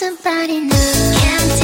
somebody new.